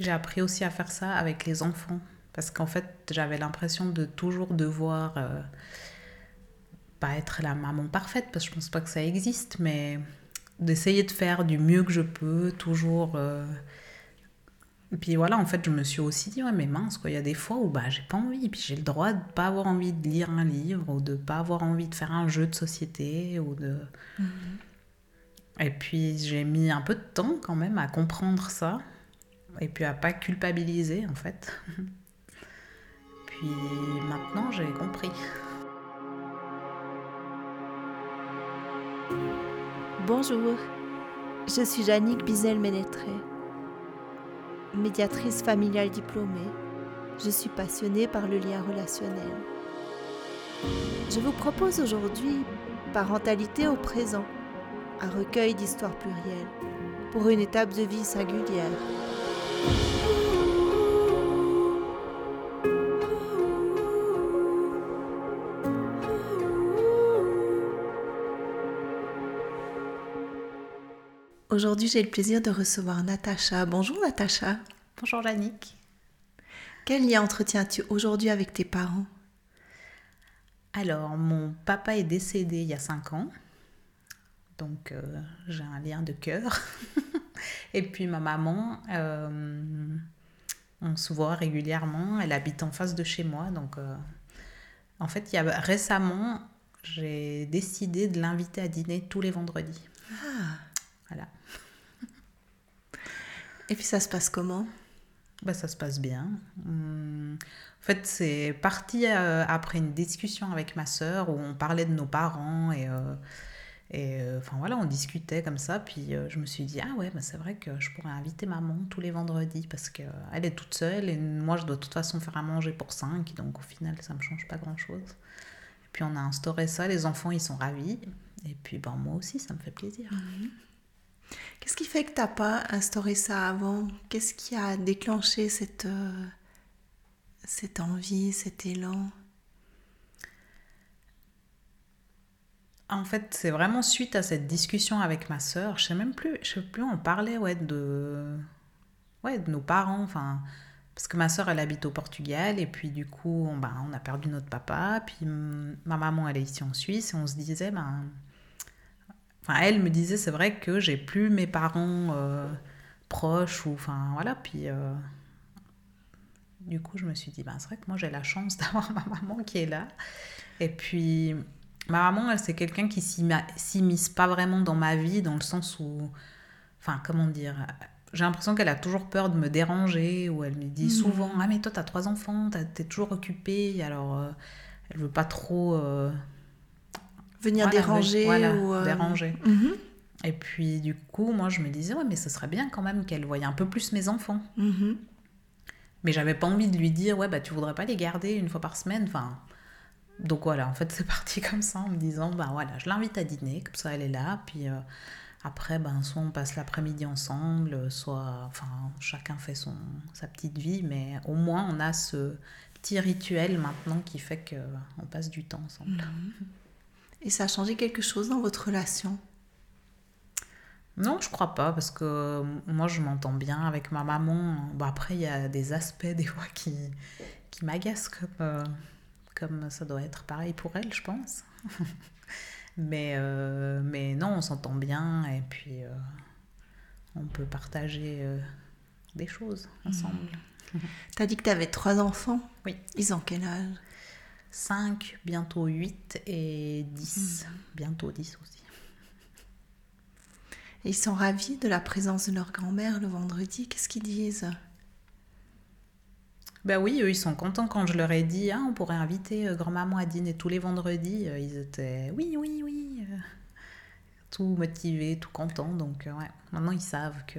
J'ai appris aussi à faire ça avec les enfants. Parce qu'en fait, j'avais l'impression de toujours devoir euh, pas être la maman parfaite, parce que je pense pas que ça existe, mais d'essayer de faire du mieux que je peux, toujours. Euh, et puis voilà, en fait, je me suis aussi dit, ouais, mais mince, quoi, il y a des fois où bah, j'ai pas envie, puis j'ai le droit de pas avoir envie de lire un livre, ou de pas avoir envie de faire un jeu de société, ou de. Mhm. Et puis j'ai mis un peu de temps quand même à comprendre ça, et puis à pas culpabiliser en fait. puis maintenant j'ai compris. Bonjour, je suis Jannick Bizel-Ménétré, médiatrice familiale diplômée. Je suis passionnée par le lien relationnel. Je vous propose aujourd'hui Parentalité au présent, un recueil d'histoires plurielles pour une étape de vie singulière. Aujourd'hui, j'ai le plaisir de recevoir Natacha. Bonjour Natacha. Bonjour Yannick. Quel lien entretiens-tu aujourd'hui avec tes parents? Alors, mon papa est décédé il y a 5 ans. Donc, euh, j'ai un lien de cœur. Et puis, ma maman, euh, on se voit régulièrement. Elle habite en face de chez moi. Donc, euh, en fait, il y a, récemment, j'ai décidé de l'inviter à dîner tous les vendredis. Ah. Voilà. Et puis ça se passe comment? Bah, Ça se passe bien. Hum, en fait, c'est parti euh, après une discussion avec ma sœur où on parlait de nos parents et, euh, et euh, enfin voilà, on discutait comme ça. Puis je me suis dit, ah ouais, bah, c'est vrai que je pourrais inviter maman tous les vendredis parce qu'elle est toute seule et moi je dois de toute façon faire à manger pour cinq. Donc au final, ça me change pas grand chose. Et puis on a instauré ça, les enfants ils sont ravis. Et puis ben, moi aussi, ça me fait plaisir. Mhm. Qu'est-ce qui fait que tu n'as pas instauré ça avant? Qu'est-ce qui a déclenché cette, euh, cette envie, cet élan? En fait, c'est vraiment suite à cette discussion avec ma sœur. Je sais même plus, je sais plus, on parlait ouais, de, ouais, de nos parents. Enfin, parce que ma sœur, elle habite au Portugal et puis du coup, on, ben, on a perdu notre papa. Puis ma maman, elle est ici en Suisse et on se disait, ben, Enfin, elle me disait, c'est vrai que j'ai plus mes parents euh, proches, ou enfin voilà, puis euh, du coup, je me suis dit, ben, c'est vrai que moi j'ai la chance d'avoir ma maman qui est là. Et puis, ma maman, c'est quelqu'un qui s'immisce pas vraiment dans ma vie, dans le sens où, enfin, comment dire, j'ai l'impression qu'elle a toujours peur de me déranger, ou elle me dit mmh. souvent, ah mais toi t'as trois enfants, t'es toujours occupée, alors euh, elle veut pas trop venir déranger ou euh, déranger. Mhm. Et puis du coup, moi je me disais ouais mais ce serait bien quand même qu'elle voyait un peu plus mes enfants. Mhm. Mais j'avais pas envie de lui dire ouais bah tu voudrais pas les garder une fois par semaine, enfin. Donc voilà, en fait c'est parti comme ça en me disant bah voilà, je l'invite à dîner, comme ça elle est là, puis euh, après ben soit on passe l'après-midi ensemble, soit enfin chacun fait son sa petite vie, mais au moins on a ce petit rituel maintenant qui fait que on passe du temps ensemble. Mhm. Et ça a changé quelque chose dans votre relation? Non, je crois pas, parce que moi je m'entends bien avec ma maman. Bon, après, il y a des aspects des fois qui, qui m'agacent, comme, euh, comme ça doit être pareil pour elle, je pense. mais, euh, mais non, on s'entend bien et puis euh, on peut partager des choses ensemble. Mmh. Tu as dit que tu avais trois enfants Oui. Ils ont quel âge? 5, bientôt 8 et 10. Hmm. Bientôt 10 aussi. Ils sont ravis de la présence de leur grand-mère le vendredi? Qu'est-ce qu'ils disent? Ben oui, eux, ils sont contents quand je leur ai dit ah, on pourrait inviter euh, grand-maman à dîner tous les vendredis. Euh, ils étaient oui, oui, oui. Euh, tout motivés, tout contents. Donc, ouais, maintenant, ils savent que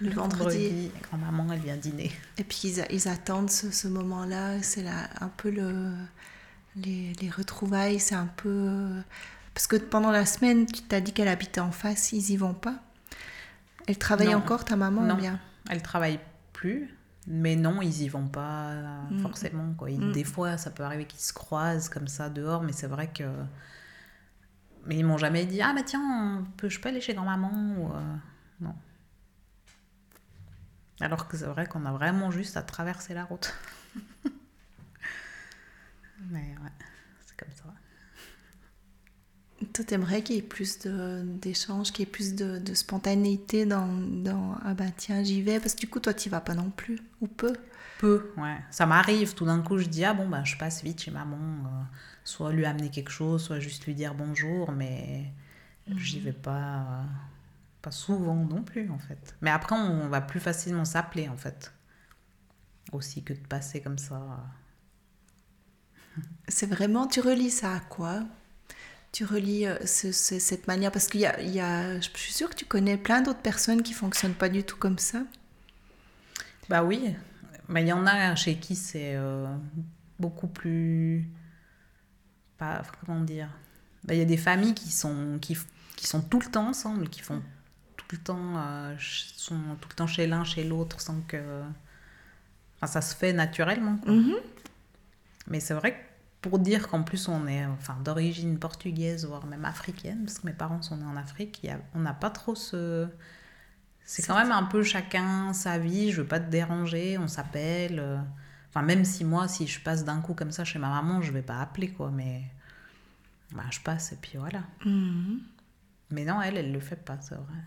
le, vendredi, grand-maman, elle vient dîner. Et puis, ils, ils attendent ce, ce moment-là. C'est un peu le, les, les retrouvailles. C'est un peu. Parce que pendant la semaine, tu t'as dit qu'elle habitait en face. Ils y vont pas Elle travaille encore, ta maman Non, bien? Elle travaille plus. Mais non, ils y vont pas mm. forcément. Quoi. Mm. Des fois, ça peut arriver qu'ils se croisent comme ça dehors, mais c'est vrai que mais ils m'ont jamais dit Ah, bah tiens, peut, je peux aller chez grand-maman ou, euh, Non. Alors que c'est vrai qu'on a vraiment juste à traverser la route. Mais ouais, c'est comme ça. Toi, t'aimerais qu'il y ait plus d'échanges, qu'il y ait plus de, de spontanéité dans, dans, Ah ben tiens, j'y vais, parce que du coup, toi, t'y vas pas non plus, ou peu? Peu, ouais. Ça m'arrive, tout d'un coup, je dis, ah bon, ben je passe vite chez maman, euh, soit lui amener quelque chose, soit juste lui dire bonjour, mais j'y vais pas, euh, pas souvent non plus, en fait. Mais après, on va plus facilement s'appeler, en fait. Aussi que de passer comme ça. C'est vraiment, tu relis ça à quoi? Tu relis euh, cette manière? Parce qu'il y a, y a, je suis sûre que tu connais plein d'autres personnes qui fonctionnent pas du tout comme ça. Bah oui, mais il y en a chez qui c'est euh, beaucoup plus. Pas, comment dire? Bah, Il y a des familles qui sont, qui, qui, sont tout le temps ensemble, qui font tout le temps, euh, sont tout le temps chez l'un, chez l'autre, sans que. Enfin, ça se fait naturellement. Mm-hmm. Mais c'est vrai que pour dire qu'en plus on est enfin, d'origine portugaise, voire même africaine, parce que mes parents sont nés en Afrique, on n'a pas trop ce... C'est quand même un peu chacun sa vie, je veux pas te déranger, on s'appelle. Euh, enfin, même si moi, si je passe d'un coup comme ça chez ma maman, je vais pas appeler, quoi, mais bah, je passe et puis voilà. Mhm. Mais non, elle, elle le fait pas, c'est vrai.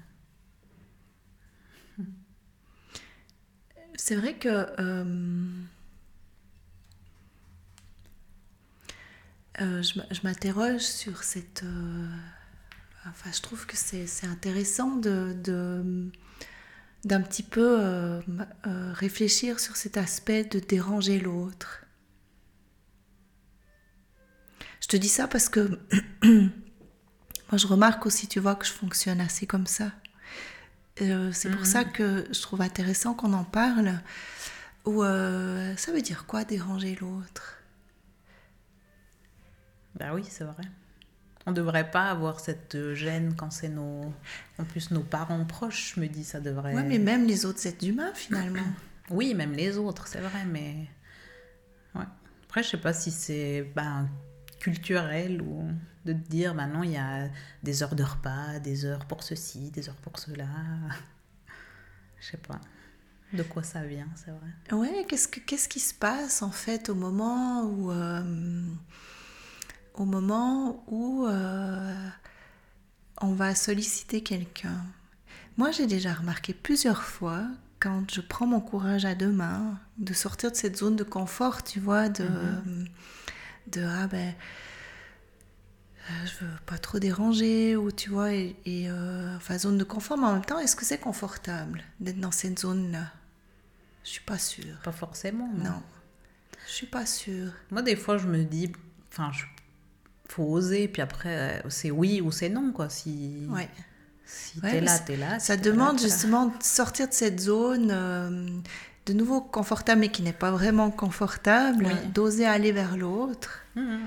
C'est vrai que... Euh, Euh, je m'interroge sur cette... Euh, enfin, je trouve que c'est intéressant de, d'un petit peu euh, réfléchir sur cet aspect de déranger l'autre. Je te dis ça parce que moi je remarque aussi, tu vois, que je fonctionne assez comme ça. c'est pour ça mhm. que je trouve intéressant qu'on en parle. Ou ça veut dire quoi déranger l'autre? Bah oui, c'est vrai. On ne devrait pas avoir cette gêne quand c'est nos... En plus, nos parents proches, je me dis, ça devrait... Oui, mais même les autres êtres humains, finalement. oui, même les autres, c'est vrai, mais... Ouais. Après, je sais pas si c'est ben, culturel ou de te dire, maintenant, il y a des heures de repas, des heures pour ceci, des heures pour cela. je sais pas de quoi ça vient, c'est vrai. Ouais, qu'est-ce, que, qu'est-ce qui se passe, en fait, au moment où... Euh, au moment où euh, on va solliciter quelqu'un. Moi, j'ai déjà remarqué plusieurs fois, quand je prends mon courage à deux mains, de sortir de cette zone de confort, tu vois, de, mhm. de ah ben, euh, je veux pas trop déranger, ou tu vois, et, euh, enfin, zone de confort, mais en même temps, est-ce que c'est confortable d'être dans cette zone-là? Je suis pas sûre. Pas forcément. Non. non. Je suis pas sûre. Moi, des fois, je me dis, enfin, je faut oser, puis après, euh, c'est oui ou c'est non, quoi. Si, ouais. si t'es là, t'es là. ça demande justement de sortir de cette zone euh, de nouveau confortable, mais qui n'est pas vraiment confortable, d'oser aller vers l'autre. Mhm.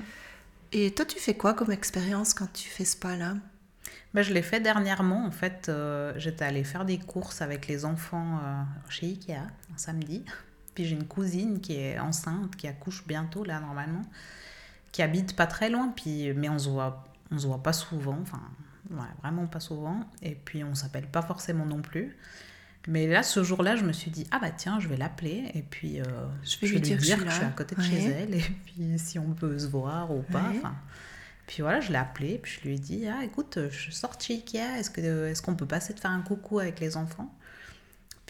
Et toi, tu fais quoi comme expérience quand tu fais ce pas-là? Ben, je l'ai fait dernièrement. En fait, euh, j'étais allée faire des courses avec les enfants chez Ikea un samedi. Puis j'ai une cousine qui est enceinte, qui accouche bientôt, là, normalement qui habite pas très loin, puis, mais on se voit, on se voit pas souvent, enfin, vraiment pas souvent, et puis on s'appelle pas forcément non plus. Mais là, ce jour-là, je me suis dit, ah bah tiens, je vais l'appeler, et puis euh, je vais lui dire, que, je, suis à côté de chez elle, et puis si on peut se voir ou pas, enfin... Puis voilà, je l'ai appelé, puis je lui ai dit, ah écoute, je sors chez Ikea, est-ce qu'on est qu'on peut passer de faire un coucou avec les enfants?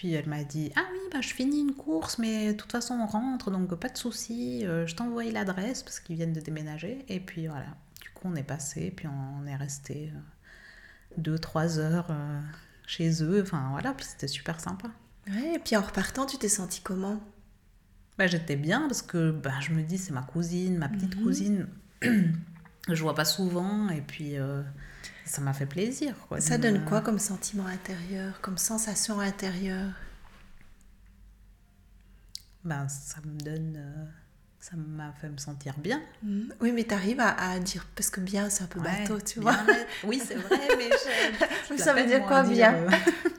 Puis elle m'a dit Ah oui, bah, je finis une course, mais de toute façon on rentre, donc pas de souci. Euh, je t'envoie l'adresse parce qu'ils viennent de déménager. Et puis voilà, du coup on est passé, puis on est resté euh, deux, trois heures euh, chez eux. Enfin voilà, c'était super sympa. Ouais, et puis en repartant, tu t'es senti comment? Bah, J'étais bien parce que bah, je me dis c'est ma cousine, ma petite mhm. cousine. je vois pas souvent et puis ça m'a fait plaisir. Quoi, ça donne quoi comme sentiment intérieur, comme sensation intérieure? Ben, Ça me donne... Euh, ça m'a fait me sentir bien. Mmh. Oui, mais tu arrives à, dire, parce que bien, c'est un peu bateau, tu vois. Oui, c'est vrai, mais... ça veut dire quoi, bien euh,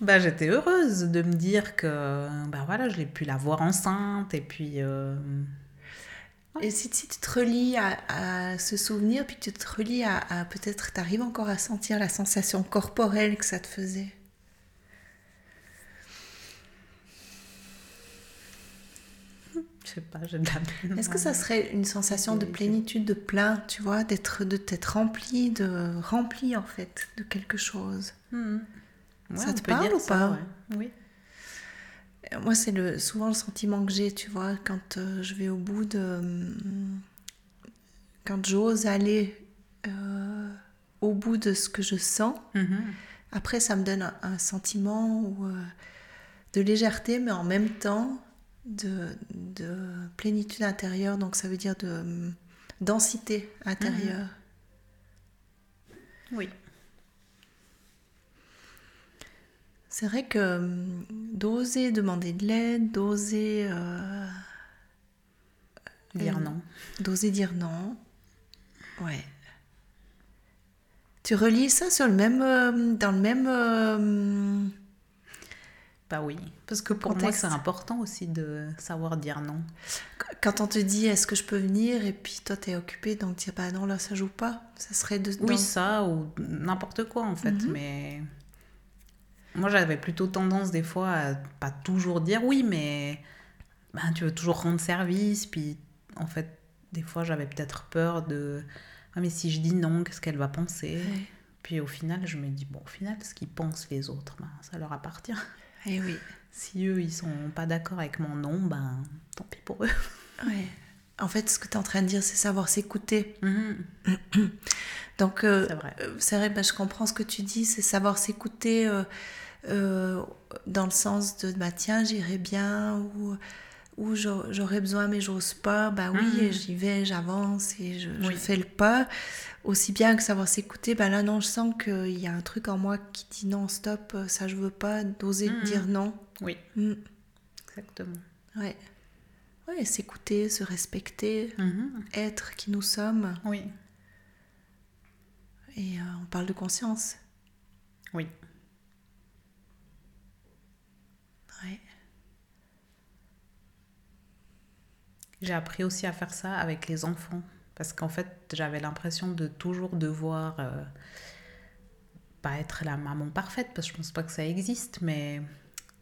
bah, J'étais heureuse de me dire que bah, voilà, je l'ai pu la voir enceinte, et puis... Euh, et si, tu te relis à, ce souvenir, puis tu te relis à, peut-être, tu arrives encore à sentir la sensation corporelle que ça te faisait. Je sais pas, j'ai de la Est-ce que ça serait une sensation de plénitude, de plein, tu vois, d'être, de t'être rempli, de rempli en fait, de quelque chose? Hmm. Ça te parle ou pas? Oui. Euh, Moi, c'est le, souvent le sentiment que j'ai, tu vois, quand euh, je vais au bout de. hum, Quand j'ose aller euh, au bout de ce que je sens, Mhm. après, ça me donne un, un sentiment où, euh, de légèreté, mais en même temps de, de plénitude intérieure. Donc, ça veut dire de densité intérieure. Oui. C'est vrai que hum, d'oser demander de l'aide, d'oser. euh, Dire non. D'oser dire non. Ouais. Tu relis ça sur le même, euh, dans le même. euh, Bah oui. Parce que pour moi, Contexte. c'est important aussi de savoir dire non. quand on te dit est-ce que je peux venir et puis toi t'es occupé donc tu dis bah non là ça joue pas. Ça serait de. Oui, dans- ça ou n'importe quoi en fait. Mhm. Mais moi, j'avais plutôt tendance des fois à pas toujours dire oui, mais ben, tu veux toujours rendre service. Puis en fait, des fois, j'avais peut-être peur de ah, mais si je dis non, qu'est-ce qu'elle va penser? Puis au final, je me dis bon, au final, ce qu'ils pensent les autres, ben, ça leur appartient. Eh oui. Si eux, ils sont pas d'accord avec mon non, ben tant pis pour eux. Ouais. En fait, ce que tu es en train de dire, c'est savoir s'écouter. Mhm. Donc, euh, C'est vrai. euh, vrai, bah, je comprends ce que tu dis, c'est savoir s'écouter euh, euh, dans le sens de bah, tiens, j'irai bien ou, ou j'au- j'aurais besoin mais j'ose pas. Bah oui, Mhm. j'y vais, j'avance et je, fais le pas. Aussi bien que savoir s'écouter, bah là non, je sens qu'il y a un truc en moi qui dit non, stop, ça je veux pas, d'oser Mhm. dire non. Oui, Mm, exactement. ouais. Ouais, s'écouter, se respecter, Mhm. être qui nous sommes. Oui, Et euh, on parle de conscience. oui. J'ai appris aussi à faire ça avec les enfants. Parce qu'en fait, j'avais l'impression de toujours devoir euh, pas être la maman parfaite, parce que je pense pas que ça existe, mais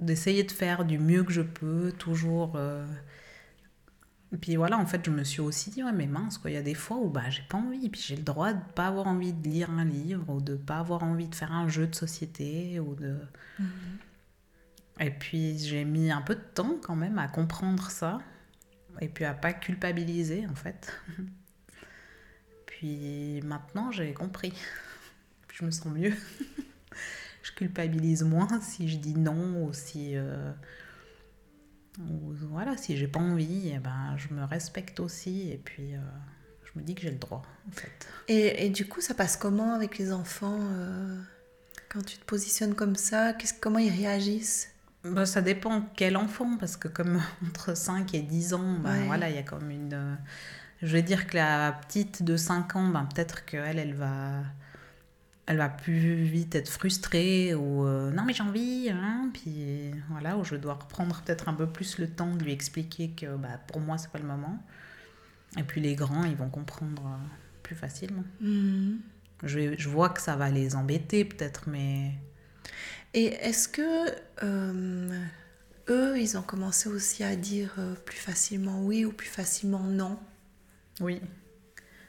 d'essayer de faire du mieux que je peux, toujours. euh. Et puis voilà, en fait, je me suis aussi dit, ouais, mais mince, quoi, il y a des fois où bah, j'ai pas envie, puis j'ai le droit de pas avoir envie de lire un livre, ou de pas avoir envie de faire un jeu de société, ou de. Et puis j'ai mis un peu de temps quand même à comprendre ça et puis à pas culpabiliser en fait. Puis maintenant j'ai compris. Je me sens mieux. je culpabilise moins si je dis non ou si euh, ou voilà si j'ai pas envie et ben je me respecte aussi et puis euh, je me dis que j'ai le droit en fait. Et, et du coup, ça passe comment avec les enfants euh, quand tu te positionnes comme ça? Comment ils réagissent? Bah, ça dépend quel enfant, parce que comme entre 5 et 10 ans, Ouais. voilà, il y a comme une... euh, Je vais dire que la petite de 5 ans, ben, peut-être qu'elle, elle va... Elle va plus vite être frustrée ou euh, non mais j'ai envie, hein, puis voilà, où je dois reprendre peut-être un peu plus le temps de lui expliquer que bah, pour moi c'est pas le moment. Et puis les grands, ils vont comprendre euh, plus facilement. Mhm. Je, je vois que ça va les embêter peut-être, mais Et est-ce que euh, eux, ils ont commencé aussi à dire euh, plus facilement oui ou plus facilement non? Oui.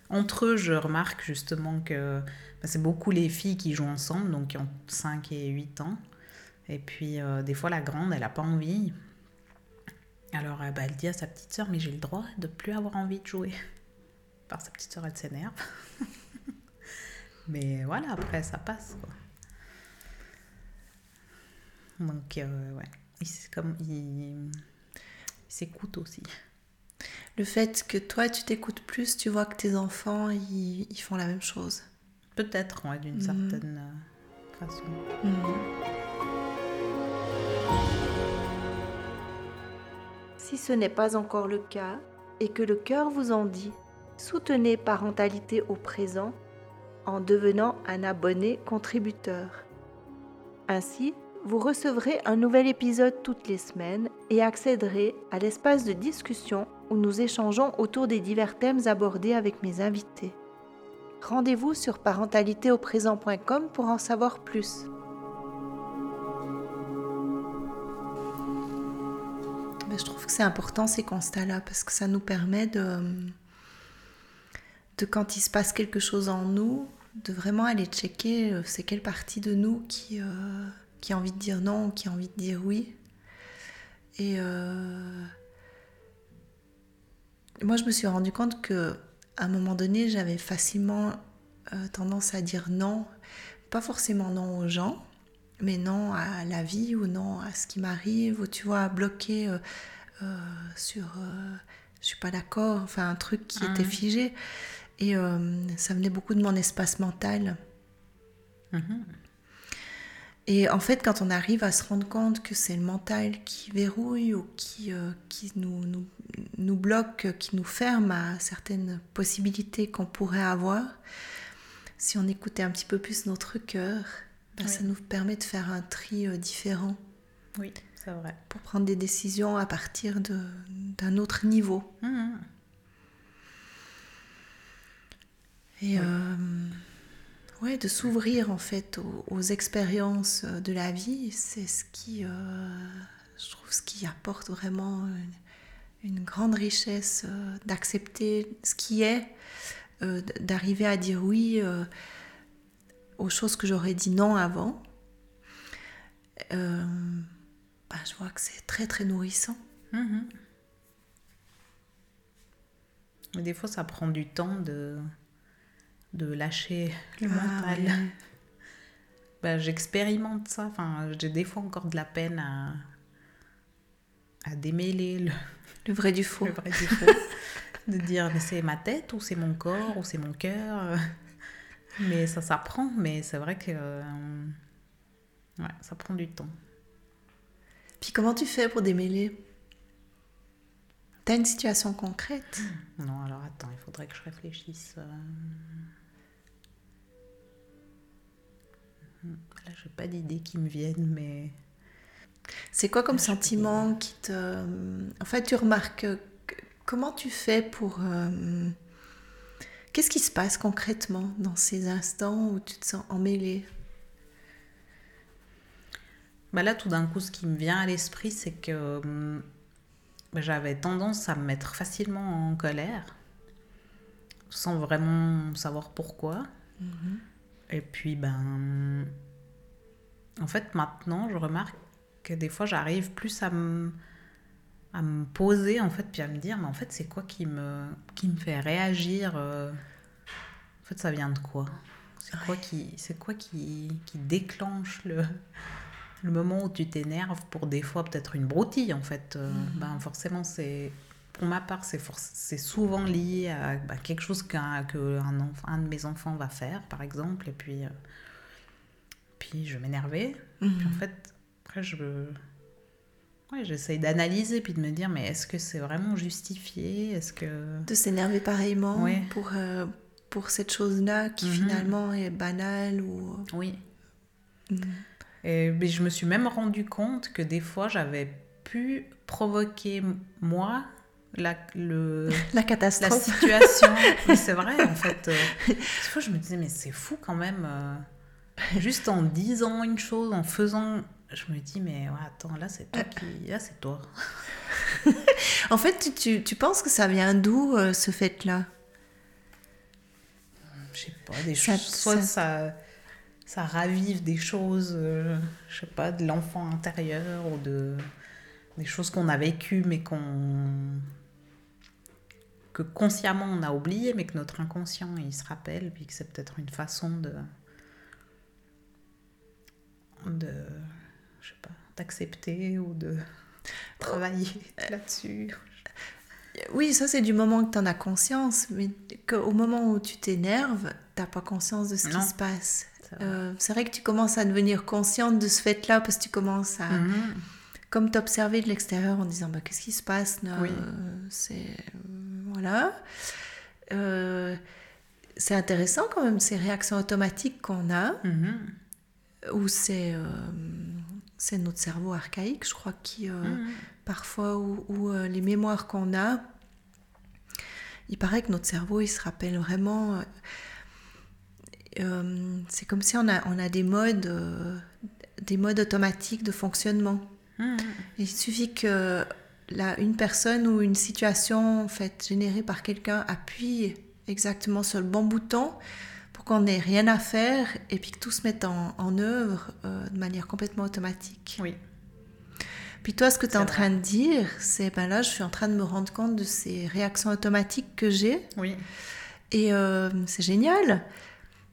Entre eux, je remarque justement que bah, c'est beaucoup les filles qui jouent ensemble, donc qui ont 5 et 8 ans. Et puis, euh, des fois, la grande, elle n'a pas envie. Alors, bah, elle dit à sa petite sœur, mais j'ai le droit de plus avoir envie de jouer. Par sa petite sœur, elle s'énerve. mais voilà, après, ça passe. Donc, euh, ouais. Il, c'est comme, il, s'écoute aussi. Le fait que toi, tu t'écoutes plus, tu vois que tes enfants, ils, ils font la même chose. Peut-être, ouais, d'une Mhm. certaine euh, façon. Si ce n'est pas encore le cas et que le cœur vous en dit, soutenez Parentalité au présent en devenant un abonné contributeur. Ainsi, vous recevrez un nouvel épisode toutes les semaines et accéderez à l'espace de discussion où nous échangeons autour des divers thèmes abordés avec mes invités. Rendez-vous sur parentalitéauprésent.com pour en savoir plus. Je trouve que c'est important ces constats-là parce que ça nous permet de, de quand il se passe quelque chose en nous, de vraiment aller checker euh, c'est quelle partie de nous qui, euh, qui a envie de dire non, qui a envie de dire oui. Et euh, moi, je me suis rendu compte que à un moment donné, j'avais facilement tendance à dire non, pas forcément non aux gens, mais non à la vie ou non à ce qui m'arrive, ou tu vois, à bloquer sur je suis pas d'accord, enfin un truc qui était mmh. figé. Et euh, ça venait beaucoup de mon espace mental. Mhm. Et en fait, quand on arrive à se rendre compte que c'est le mental qui verrouille ou qui, euh, qui nous, nous, nous, bloque, qui nous ferme à certaines possibilités qu'on pourrait avoir, si on écoutait un petit peu plus notre cœur, ben, ça nous permet de faire un tri euh, différent. Oui, c'est vrai. Pour prendre des décisions à partir d'un autre niveau. Mhm. Et euh, ouais, de s'ouvrir en fait aux, expériences de la vie, c'est ce qui, euh, je trouve, ce qui apporte vraiment une, grande richesse euh, d'accepter ce qui est, d'arriver à dire oui aux choses que j'aurais dit non avant. Bah, je vois que c'est très très nourrissant. Mais des fois, ça prend du temps de de lâcher le ah, mental. Bah, j'expérimente ça. Enfin, j'ai des fois encore de la peine à, à démêler le, le vrai du faux. Le vrai du faux. de dire, mais c'est ma tête ou c'est mon corps ou c'est mon cœur. Mais ça s'apprend. Mais c'est vrai que euh, ouais, ça prend du temps. Puis comment tu fais pour démêler? T'as une situation concrète? Non, alors attends, il faudrait que je réfléchisse. Euh. Là, j'ai pas d'idées qui me viennent, mais. C'est quoi comme sentiment qui te. En fait, tu remarques. Comment tu fais pour. Euh, qu'est-ce qui se passe concrètement dans ces instants où tu te sens emmêlé? Bah Là, tout d'un coup, ce qui me vient à l'esprit, c'est que bah, j'avais tendance à me mettre facilement en colère, sans vraiment savoir pourquoi. Mm-hmm. Et puis, ben. En fait, maintenant, je remarque que des fois, j'arrive plus à me, à me poser, en fait, puis à me dire, mais en fait, c'est quoi qui me, qui me fait réagir euh, En fait, ça vient de quoi? C'est quoi, qui, c'est quoi qui, qui déclenche le, le moment où tu t'énerves pour des fois peut-être une broutille, en fait euh, mm-hmm. Ben, forcément, c'est pour ma part, c'est souvent lié à bah, quelque chose qu'un que un, un, de mes enfants va faire, par exemple, et puis, euh, puis je m'énervais. Puis en mhm. fait, après, je ouais, j'essaye d'analyser puis de me dire, mais est-ce que c'est vraiment justifié? Est-ce que... De s'énerver pareillement pour, euh, pour cette chose-là qui mhm. finalement est banale ou... Oui. Mhm. Et mais je me suis même rendu compte que des fois, j'avais pu provoquer moi la, le, la catastrophe. La situation. c'est vrai, en fait. Euh, des fois, je me disais, mais c'est fou quand même. Euh, juste en disant une chose, en faisant. Je me dis, mais attends, là, c'est toi qui. Là, c'est toi. en fait, tu, tu, penses que ça vient d'où, euh, ce fait-là? Je sais pas, des choses. Soit ça... ça, ravive des choses, je sais pas, de l'enfant intérieur ou de des choses qu'on a vécues mais qu'on que consciemment on a oublié, mais que notre inconscient il se rappelle, puis que c'est peut-être une façon de, de, je sais pas, d'accepter ou de travailler là-dessus. Oui, ça c'est du moment que tu en as conscience, mais qu'au moment où tu t'énerves, t'as pas conscience de ce qui se passe. Euh, c'est vrai. que tu commences à devenir consciente de ce fait-là parce que tu commences à, mhm. comme t'observer de l'extérieur en disant bah, qu'est-ce qui se passe là? Oui. C'est voilà. Euh, c'est intéressant quand même ces réactions automatiques qu'on a, ou c'est euh, c'est notre cerveau archaïque, je crois, qui euh, mm-hmm. parfois, ou, les mémoires qu'on a, il paraît que notre cerveau, il se rappelle vraiment. c'est comme si on a, on a des modes, des modes automatiques de fonctionnement. Mm-hmm. Il suffit que là, une personne ou une situation en fait, générée par quelqu'un appuie exactement sur le bon bouton pour qu'on n'ait rien à faire et puis que tout se mette en, en œuvre euh, de manière complètement automatique. Oui. Puis toi, ce que tu es en train de dire, c'est ben là, je suis en train de me rendre compte de ces réactions automatiques que j'ai. Oui. Et euh, c'est génial.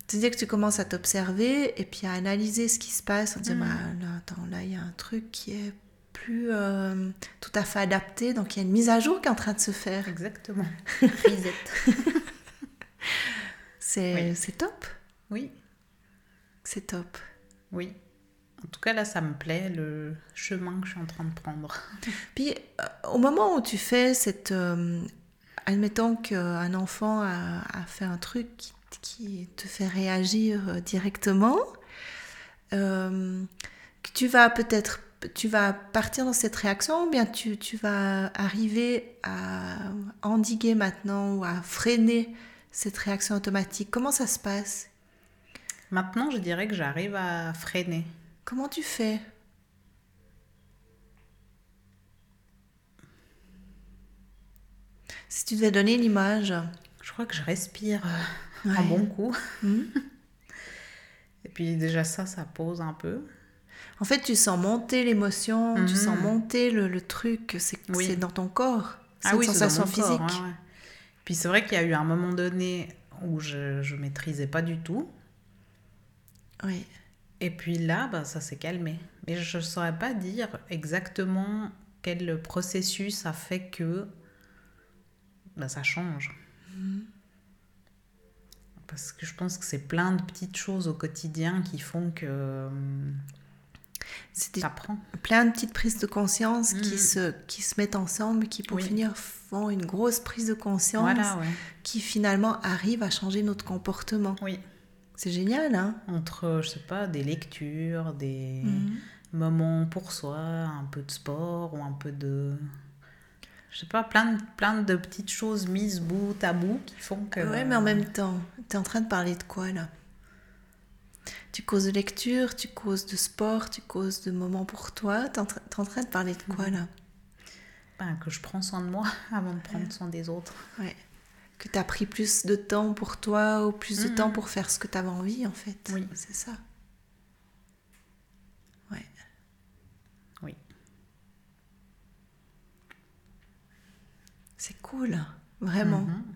C'est-à-dire que tu commences à t'observer et puis à analyser ce qui se passe. On dit, Mhm. bah, là, attends, là, il y a un truc qui est plus euh, tout à fait adapté. Donc, il y a une mise à jour qui est en train de se faire. Exactement. Reset. C'est Oui. top. Oui. C'est top. Oui. En tout cas, là, ça me plaît, le chemin que je suis en train de prendre. Puis, euh, au moment où tu fais cette... euh, admettons qu'un enfant a, a fait un truc qui, qui te fait réagir directement, euh, que tu vas peut-être... Tu vas partir dans cette réaction ou bien tu, tu vas arriver à endiguer maintenant ou à freiner cette réaction automatique? Comment ça se passe? Maintenant, je dirais que j'arrive à freiner. Comment tu fais? Si tu devais donner une image, Je crois que je respire euh, Ouais. un bon coup. Mhm. Et puis déjà ça, ça pose un peu. En fait, tu sens monter l'émotion, tu Mhm. sens monter le, le truc, c'est Oui. dans ton corps. C'est Ah une oui, sensation corps, physique. ouais, ouais. Puis c'est vrai qu'il y a eu un moment donné où je, je maîtrisais pas du tout. Oui. Et puis là, bah, ça s'est calmé. Mais je ne saurais pas dire exactement quel processus a fait que bah, ça change. Parce que je pense que c'est plein de petites choses au quotidien qui font que hum, C'est plein de petites prises de conscience qui, Mhm. se, qui se mettent ensemble, qui pour Oui. finir font une grosse prise de conscience Voilà, ouais. qui finalement arrive à changer notre comportement. Oui. C'est génial, hein Entre, je sais pas, des lectures, des Mhm. moments pour soi, un peu de sport ou un peu de. Je sais pas, plein de, plein de petites choses mises bout à bout qui font que. Ouais, mais en même temps, tu es en train de parler de quoi là? Tu causes de lecture, tu causes de sport, tu causes de moments pour toi. Tu es, en train de parler de quoi là? Ben, que je prends soin de moi avant de prendre soin des autres. Ouais. Que tu as pris plus de temps pour toi ou plus de Mhm. temps pour faire ce que tu avais envie en fait. Oui. C'est ça. Ouais. Oui. C'est cool, vraiment. Mhm.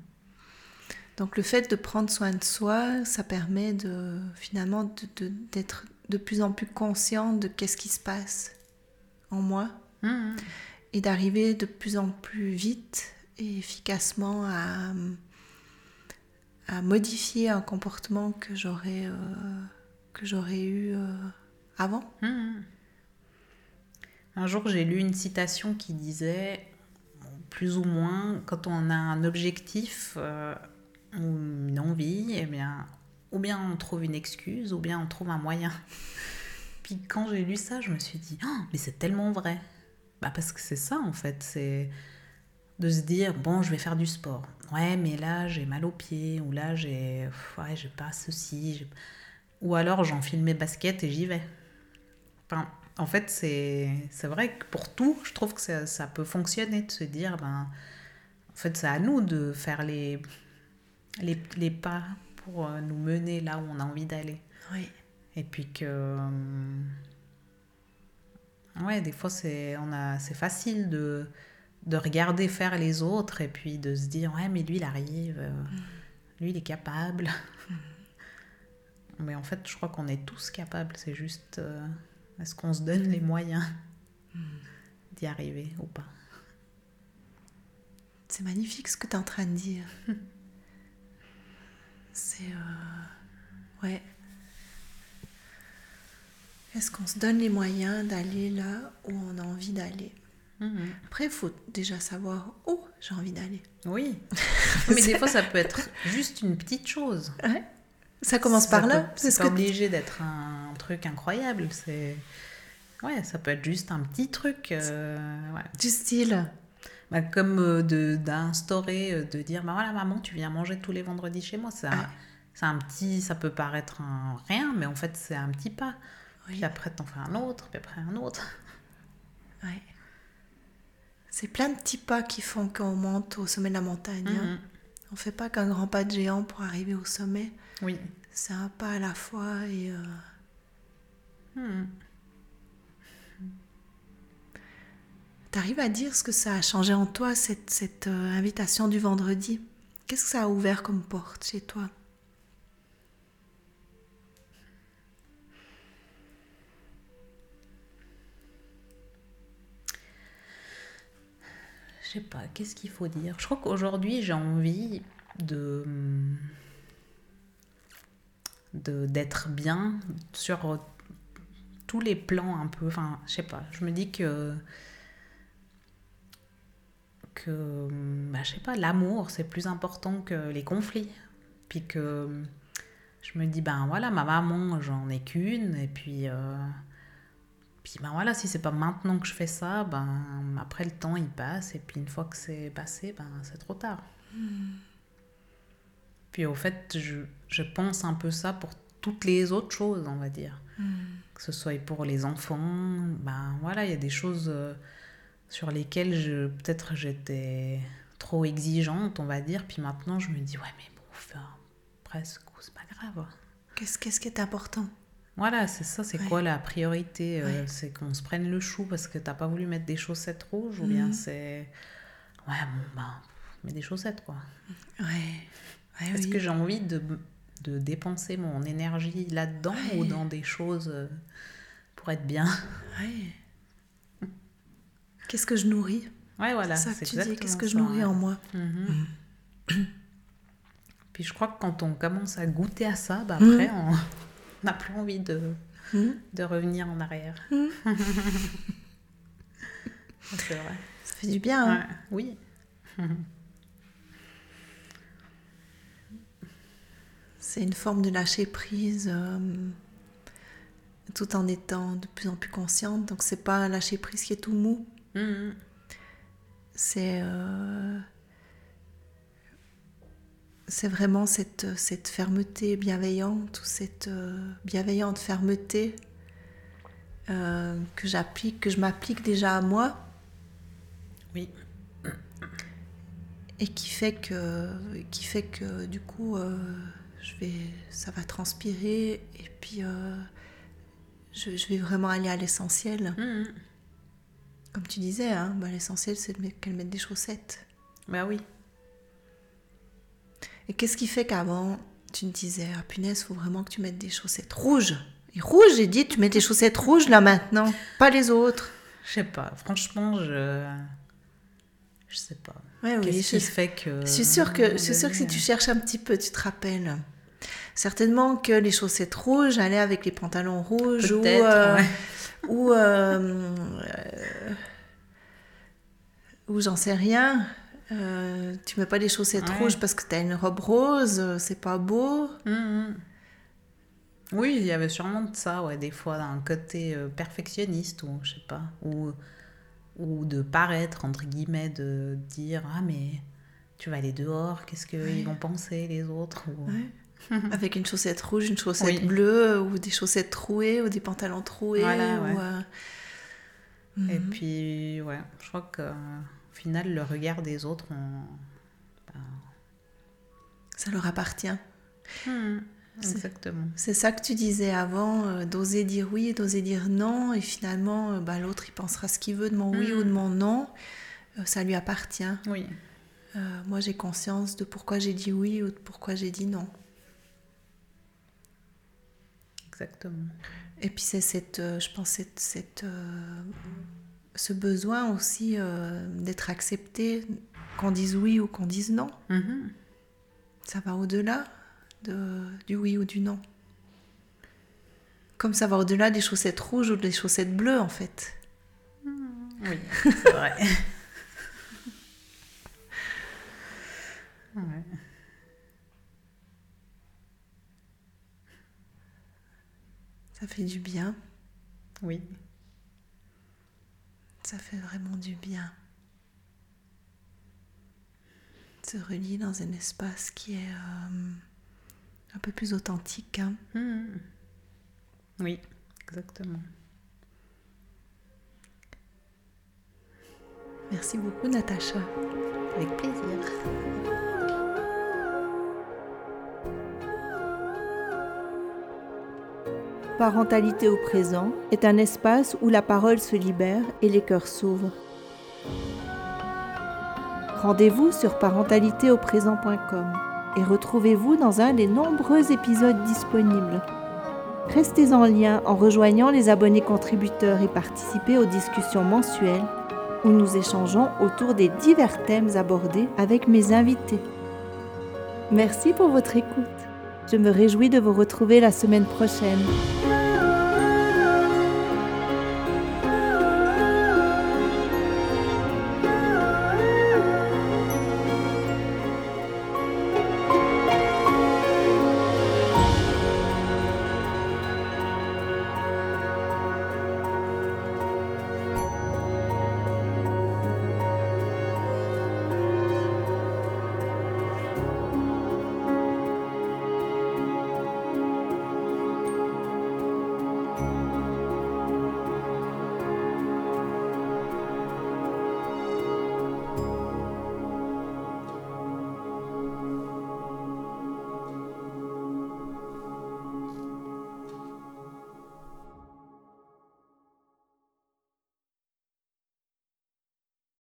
Donc le fait de prendre soin de soi, ça permet de finalement de- de- d'être de, plus en plus conscient de qu'est-ce qui se passe en moi Mhm. et d'arriver de plus en plus vite et efficacement à, à modifier un comportement que j'aurais euh, que j'aurais eu euh, avant. Mhm. Un jour, j'ai lu une citation qui disait, plus ou moins, quand on a un objectif euh, une envie, eh bien, ou bien on trouve une excuse, ou bien on trouve un moyen. Puis quand j'ai lu ça, je me suis dit, Oh, mais c'est tellement vrai. Bah parce que c'est ça en fait, c'est de se dire, bon, je vais faire du sport. Ouais, mais là, j'ai mal aux pieds, ou là, j'ai ouais, j'ai pas ceci. Ou alors, j'enfile mes baskets et j'y vais. Enfin, en fait, c'est c'est vrai que pour tout, je trouve que ça, ça peut fonctionner de se dire, ben, en fait, c'est à nous de faire les, les, les pas pour euh, nous mener là où on a envie d'aller. Oui. Et puis que. euh, Ouais, des fois, c'est facile de, de regarder faire les autres et puis de se dire, ouais, mais lui, il arrive, euh, lui, il est capable. Mais en fait, je crois qu'on est tous capables, c'est juste. euh, Est-ce qu'on se donne les moyens d'y arriver ou pas? C'est magnifique ce que tu es en train de dire. C'est. euh, Ouais. Est-ce qu'on se donne les moyens d'aller là où on a envie d'aller? Mhm. Après, il faut déjà savoir où j'ai envie d'aller. Oui. Mais des fois, ça peut être juste une petite chose. Ouais. Ça commence Ça par là. peut- C'est C'est ce pas que obligé d'être un truc incroyable. C'est ouais, ça peut être juste un petit truc. euh, ouais. du style. Bah, comme euh, de d'instaurer, euh, de dire bah voilà maman, tu viens manger tous les vendredis chez moi. Ouais. c'est un petit, ça peut paraître un rien, mais en fait c'est un petit pas. Oui. Puis après t'en fais un autre, puis après un autre. Ouais. C'est plein de petits pas qui font qu'on monte au sommet de la montagne. hein. Mhm. On fait pas qu'un grand pas de géant pour arriver au sommet. Oui. C'est un pas à la fois et euh, Mhm. T'arrives à dire ce que ça a changé en toi cette, cette euh, invitation du vendredi? Qu'est-ce que ça a ouvert comme porte chez toi? Je sais pas, qu'est-ce qu'il faut dire? Je crois qu'aujourd'hui, j'ai envie de de- d'être bien sur tous les plans un peu. Enfin, je sais pas, je me dis que que bah, je sais pas, l'amour c'est plus important que les conflits. Puis que je me dis ben voilà, ma maman, j'en ai qu'une et puis euh, puis ben voilà, si c'est pas maintenant que je fais ça, ben après le temps il passe et puis une fois que c'est passé, ben c'est trop tard. Puis au fait, je, je pense un peu ça pour toutes les autres choses, on va dire. Que ce soit pour les enfants, ben voilà, il y a des choses euh, sur lesquelles je peut-être j'étais trop exigeante, on va dire. Puis maintenant, je me dis ouais, mais bon, enfin, presque, c'est pas grave. Qu'est-ce qu'est-ce qui est important? Voilà, c'est ça, c'est Ouais. quoi la priorité euh. C'est qu'on se prenne le chou parce que t'as pas voulu mettre des chaussettes rouges ou bien Mhm. c'est. Ouais, bon, ben, mets des chaussettes quoi. Ouais. Ouais, Est-ce oui. que j'ai envie de, de dépenser mon énergie là-dedans ou dans des choses euh, pour être bien? Ouais. Qu'est-ce que je nourris Ouais, voilà. C'est ça que tu dis. Qu'est-ce que je nourris en moi Mhm. Puis je crois que quand on commence à goûter à ça, bah Mhm. après, on n'a plus envie de, Hmm de revenir en arrière. C'est vrai. Ça fait du bien. hein Ouais, Oui. C'est une forme de lâcher prise euh, tout en étant de plus en plus consciente. Donc c'est pas un lâcher prise qui est tout mou. C'est euh, c'est vraiment cette, cette fermeté bienveillante ou cette euh, bienveillante fermeté euh, que j'applique, que je m'applique déjà à moi Oui. et qui fait que qui fait que du coup euh, je vais ça va transpirer et puis euh, je, je vais vraiment aller à l'essentiel Mhm. Comme tu disais hein, bah, l'essentiel c'est qu'elle mette des chaussettes Bah oui. et qu'est-ce qui fait qu'avant tu me disais ah punaise faut vraiment que tu mettes des chaussettes rouges et rouges j'ai dit tu mets des chaussettes rouges là maintenant pas les autres Je sais pas. Franchement, je. Je sais pas. ouais, oui, Qu'est-ce qui fait que. Je suis sûre que, je suis sûre que si tu cherches un petit peu, tu te rappelles. Certainement que les chaussettes rouges allaient avec les pantalons rouges ou, euh, ouais. ou, euh, euh, ou j'en sais rien. Euh, tu mets pas des chaussettes Ouais. rouges parce que tu as une robe rose, c'est pas beau. Mhm. Oui, il y avait sûrement de ça, ouais, des fois, un côté perfectionniste, ou je sais pas, ou, ou de paraître, entre guillemets, de dire Ah, mais tu vas aller dehors, qu'est-ce qu'ils Ouais. vont penser les autres? ou... Ouais. Avec une chaussette rouge, une chaussette Oui. bleue, ou des chaussettes trouées, ou des pantalons troués. Voilà, ou, euh, Et mhm. puis, ouais, je crois qu'au final, le regard des autres, on... ben, Ça leur appartient. hmm, exactement. C'est ça que tu disais avant, euh, d'oser dire oui d'oser dire non, et finalement, euh, bah, l'autre, il pensera ce qu'il veut de mon oui ou de mon non, Euh, ça lui appartient. Oui, moi, j'ai conscience de pourquoi j'ai dit oui ou de pourquoi j'ai dit non. Exactement. Et puis, c'est cette, euh, je pense, cette, cette, euh, ce besoin aussi euh, d'être accepté, qu'on dise oui ou qu'on dise non. Mhm. Ça va au-delà de, du oui ou du non. Comme ça va au-delà des chaussettes rouges ou des chaussettes bleues, en fait. Oui, c'est vrai. Ouais. Ça fait du bien. Oui, Ça fait vraiment du bien. Se relier dans un espace qui est euh, un peu plus authentique. hein. Mhm. oui, exactement. Merci beaucoup, Natacha. Avec plaisir. Parentalité au présent est un espace où la parole se libère et les cœurs s'ouvrent. Rendez-vous sur parentalitéauprésent.com et retrouvez-vous dans un des nombreux épisodes disponibles. Restez en lien en rejoignant les abonnés contributeurs et participez aux discussions mensuelles où nous échangeons autour des divers thèmes abordés avec mes invités. Merci pour votre écoute. Je me réjouis de vous retrouver la semaine prochaine.